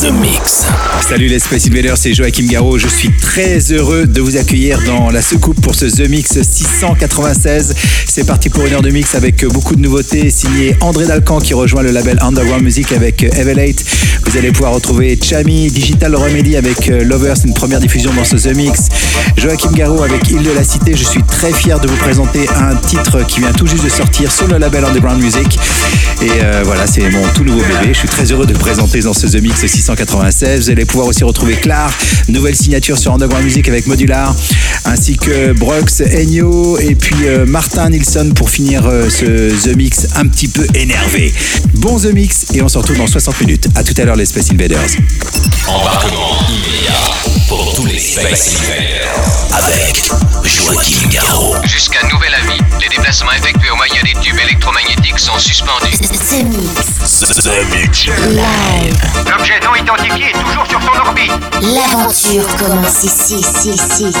The Mix. Salut les Space Invaders, c'est Joachim Garraud. Je suis très heureux de vous accueillir dans la soucoupe pour ce The Mix 696. C'est parti pour une heure de mix avec beaucoup de nouveautés. Signé André Dalcan qui rejoint le label Underground Music avec Evelate. Vous allez pouvoir retrouver Chami, Digital Remedy avec Lovers, une première diffusion dans ce The Mix. Joachim Garraud avec Île de la Cité. Je suis très fier de vous présenter un titre qui vient tout juste de sortir sur le label Underground Music. Et euh, voilà, c'est mon tout nouveau bébé. Je suis très heureux de le présenter dans ce The Mix 696. Vous allez pouvoir aussi retrouver Clar, nouvelle signature sur Underground Music avec Modular, ainsi que Brox, Ennio et puis euh, Martin Nilsson pour finir euh, ce The Mix un petit peu énervé. Bon The Mix et on se retrouve dans 60 minutes. À tout à l'heure les Space Invaders. Embarquement immédiat pour tous les Space Invaders avec Joachim Garraud. Jusqu'à nouvel avis, les déplacements effectués au moyen des tubes électromagnétiques sont suspendus. The Mix. The Mix. Live. L'objet non identifié est toujours sur son orbite. L'aventure commence ici, ici, ici, ici,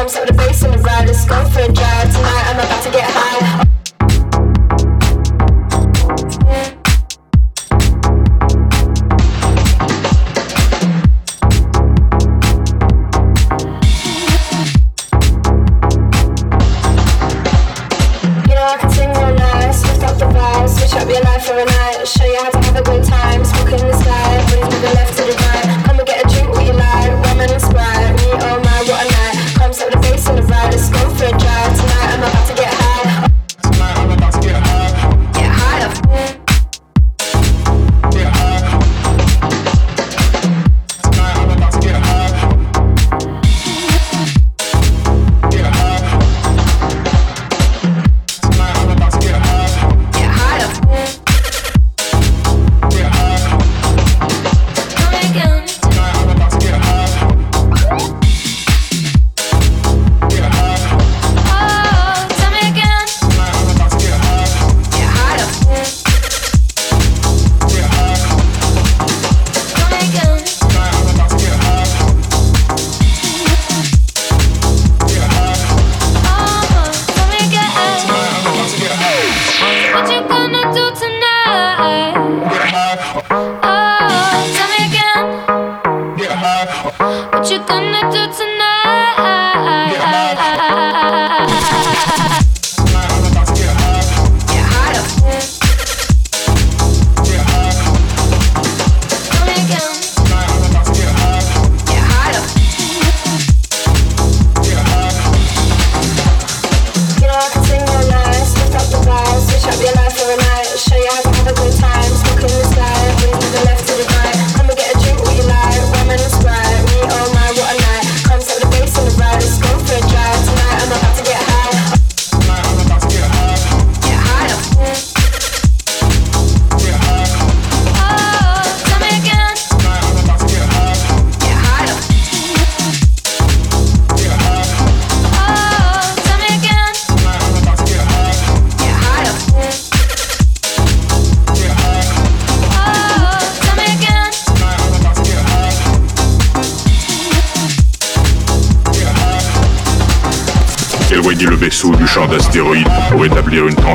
Climbs with the bass and the ride, let's go for a drive. Tonight I'm about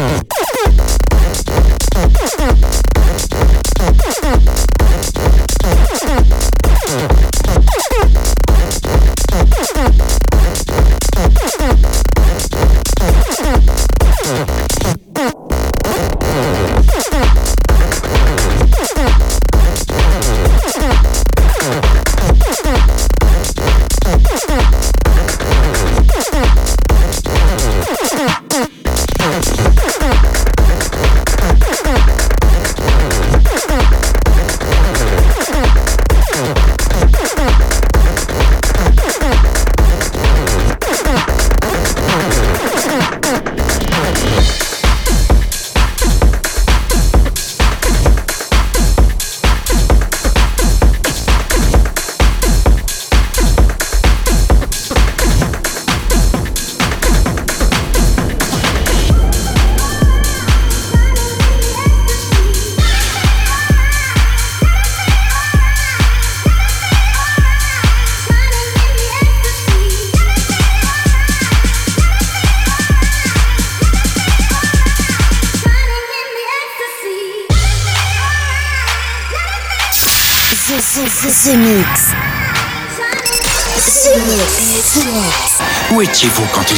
Oh.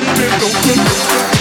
Don't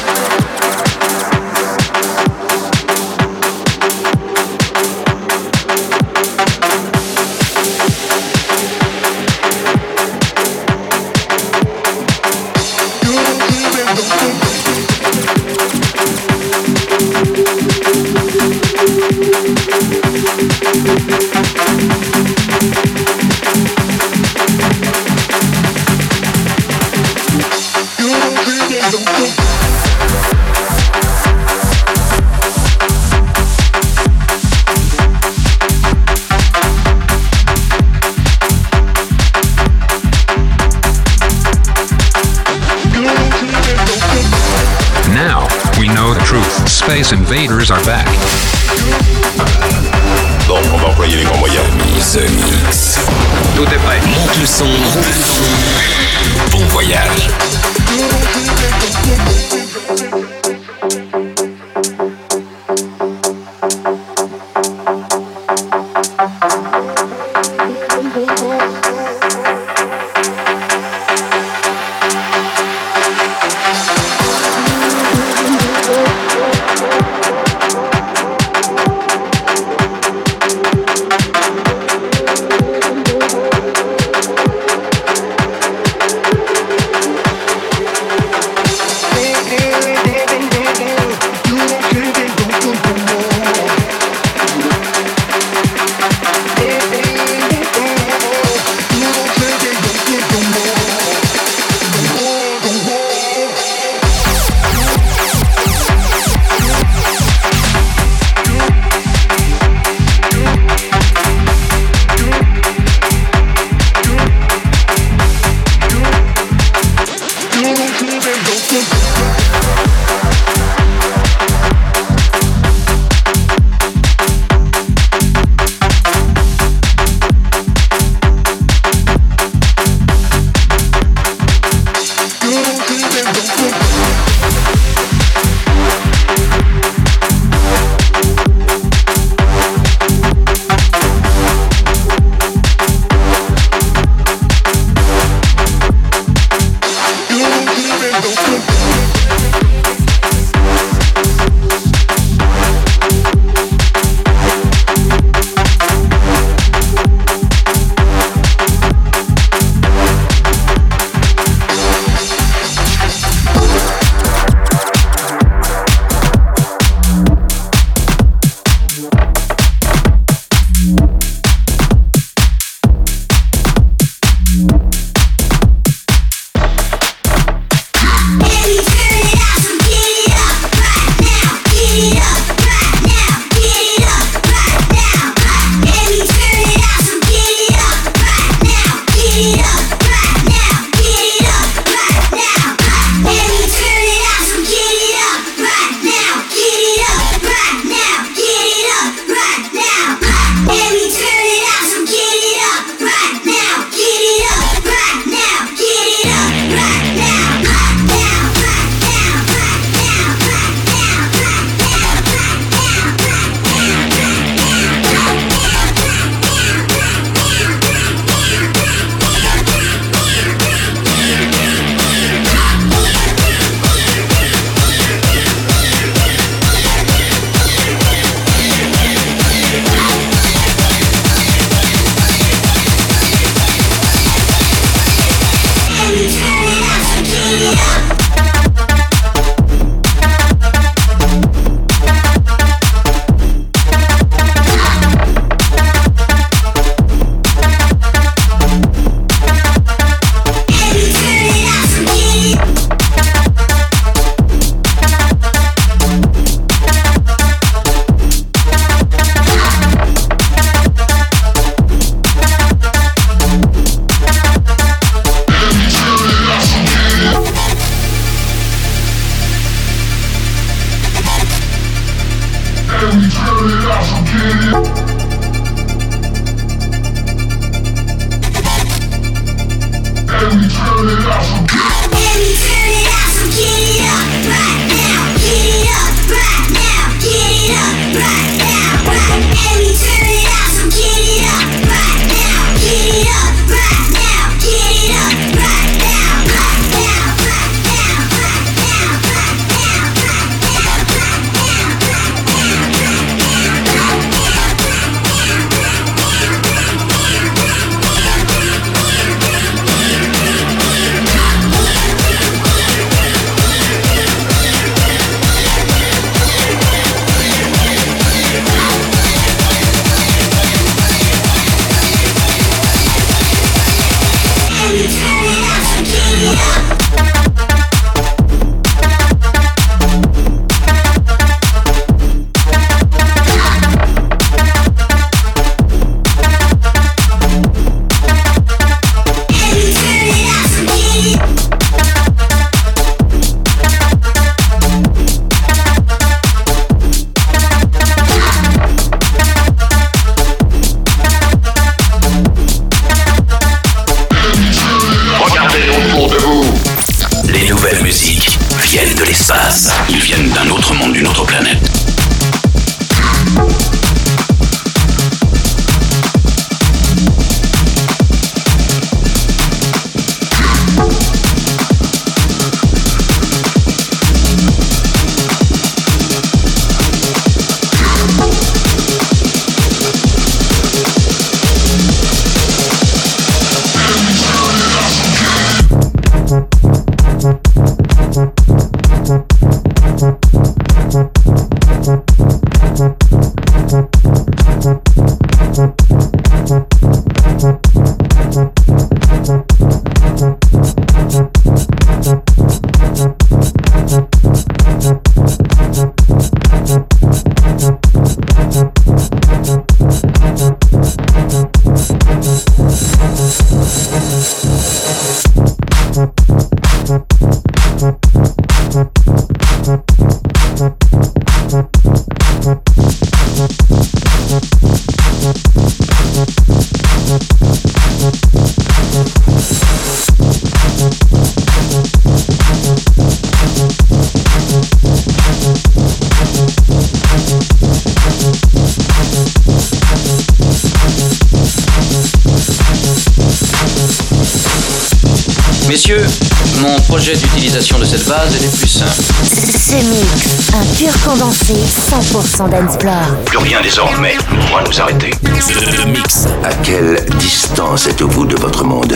plus. Ce mix, un pur condensé 100% dancefloor. Plus rien désormais ne pourra nous arrêter. The Mix. À quelle distance êtes-vous de votre monde?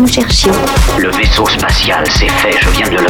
Nous cherchions. Le vaisseau spatial, c'est fait, je viens de le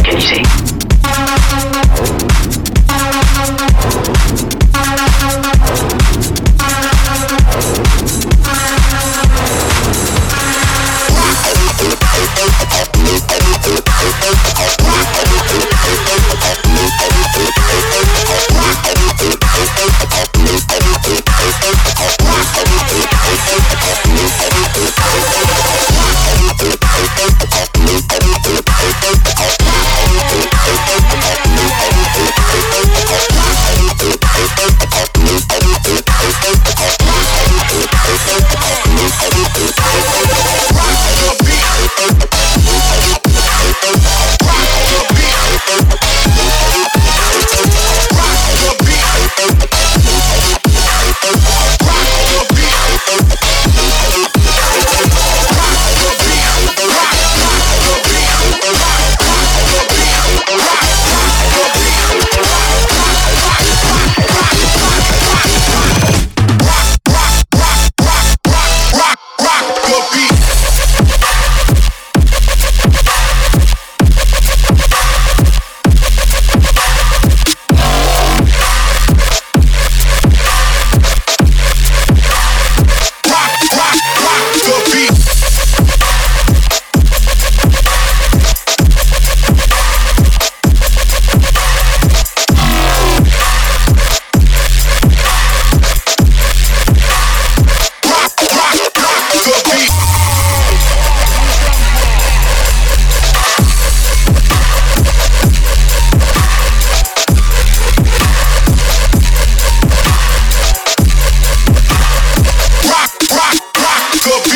up.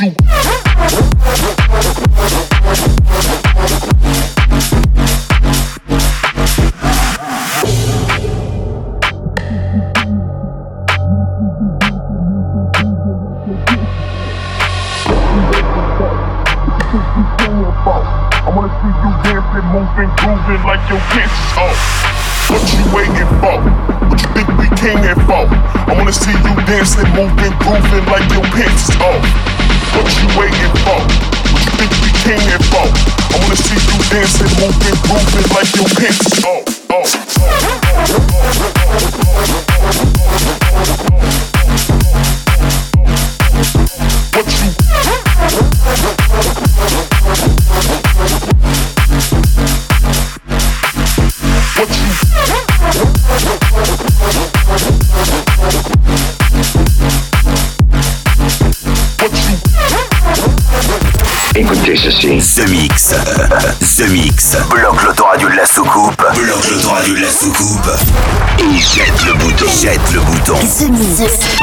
Localiser. The The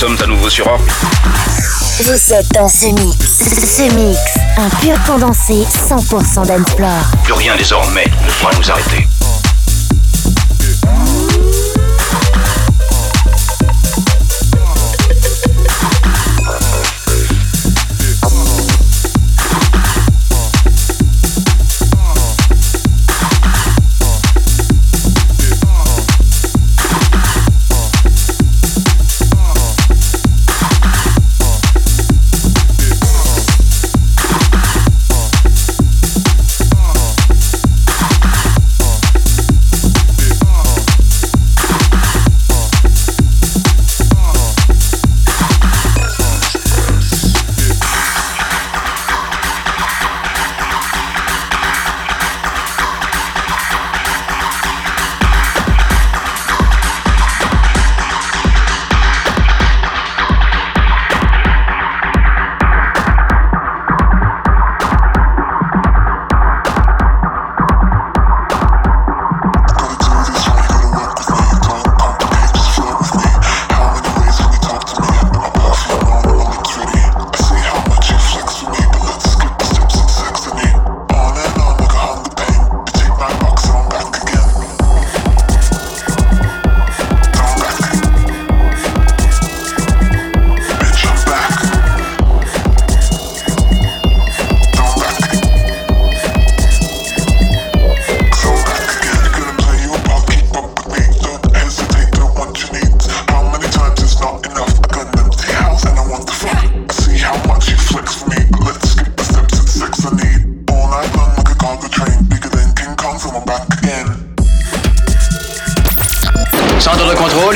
sommes à nouveau sur Orbe. Vous êtes dans ce mix. Ce mix, un pur condensé 100% d'Ensplore. Plus rien désormais ne pourra nous arrêter.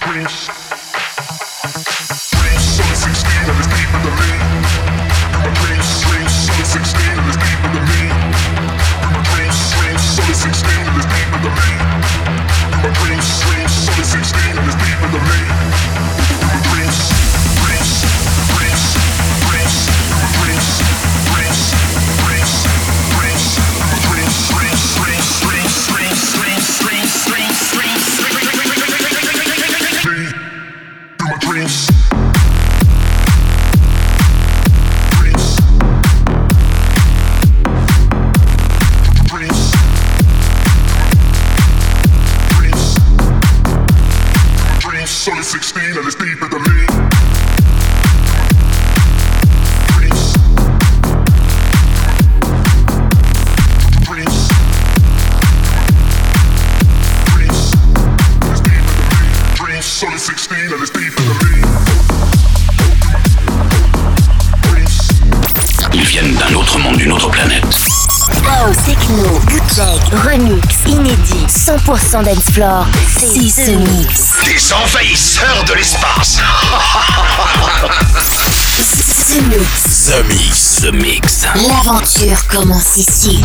Prince. 100% dance floor, c'est ce mix. Des envahisseurs de l'espace. The Mix. The Mix. The Mix. L'aventure commence ici.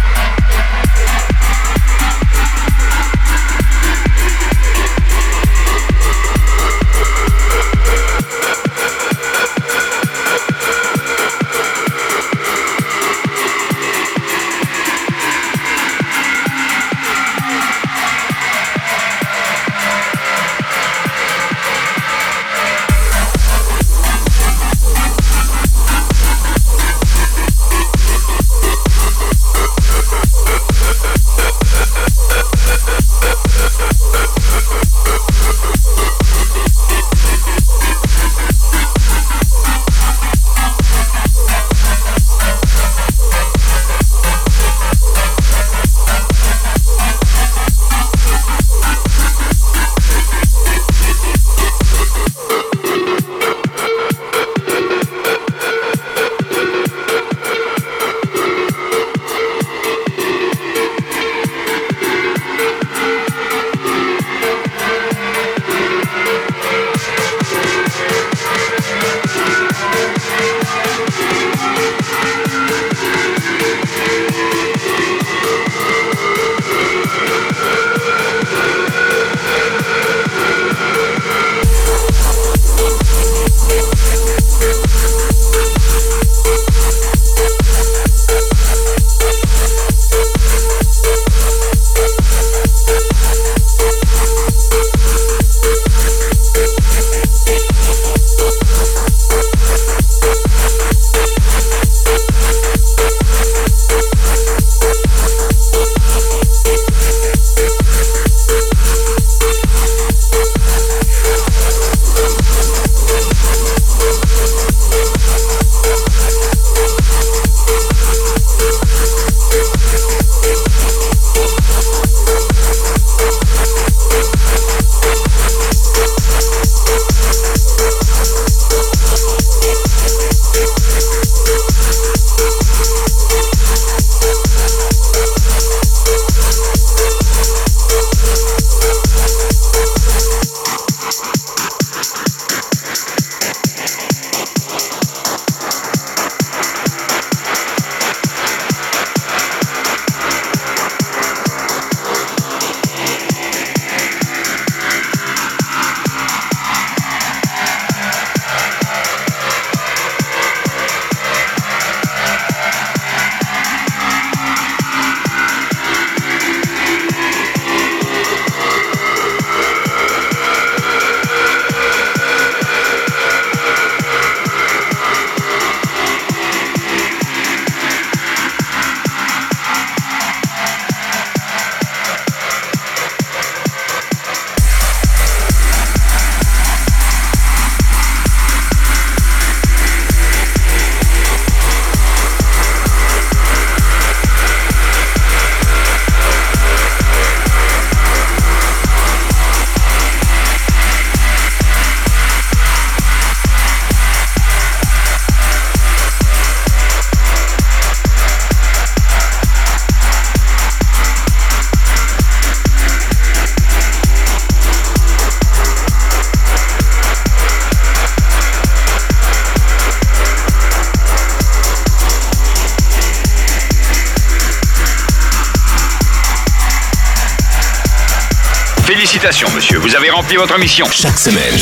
Votre mission. Chaque semaine.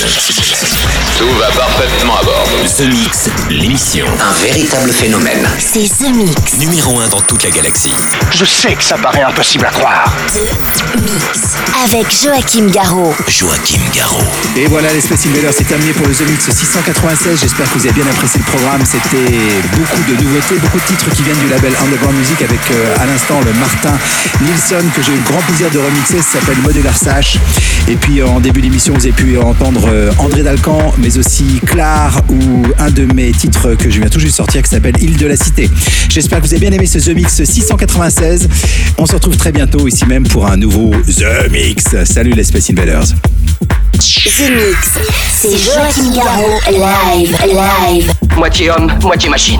Tout va parfaitement à bord. The Mix, l'émission. Un véritable phénomène. C'est The Mix. Numéro 1 dans toute la galaxie. Je sais que ça paraît impossible à croire. The Mix. Avec Joachim Garraud. Joachim Garraud. Et voilà, les Space Invaders, c'est terminé pour le The Mix 696. J'espère que vous avez bien apprécié le programme. C'était beaucoup de nouveautés, beaucoup de titres qui viennent du label Underground Music avec euh, à l'instant le Martin Nilsson que j'ai eu le grand plaisir de remixer. Ça s'appelle Modular Sash. Et puis en début d'émission, vous avez pu entendre euh, André Dalcan, mais aussi Clare ou un de mes titres que je viens tout juste de sortir qui s'appelle Île de la Cité. J'espère que vous avez bien aimé ce The Mix 696. On se retrouve très bientôt ici même pour un nouveau The Mix. Salut les Space Invaders. The Mix. C'est Joachim Garraud. Live. Live. Moitié homme, moitié machine.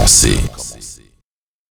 Commencer.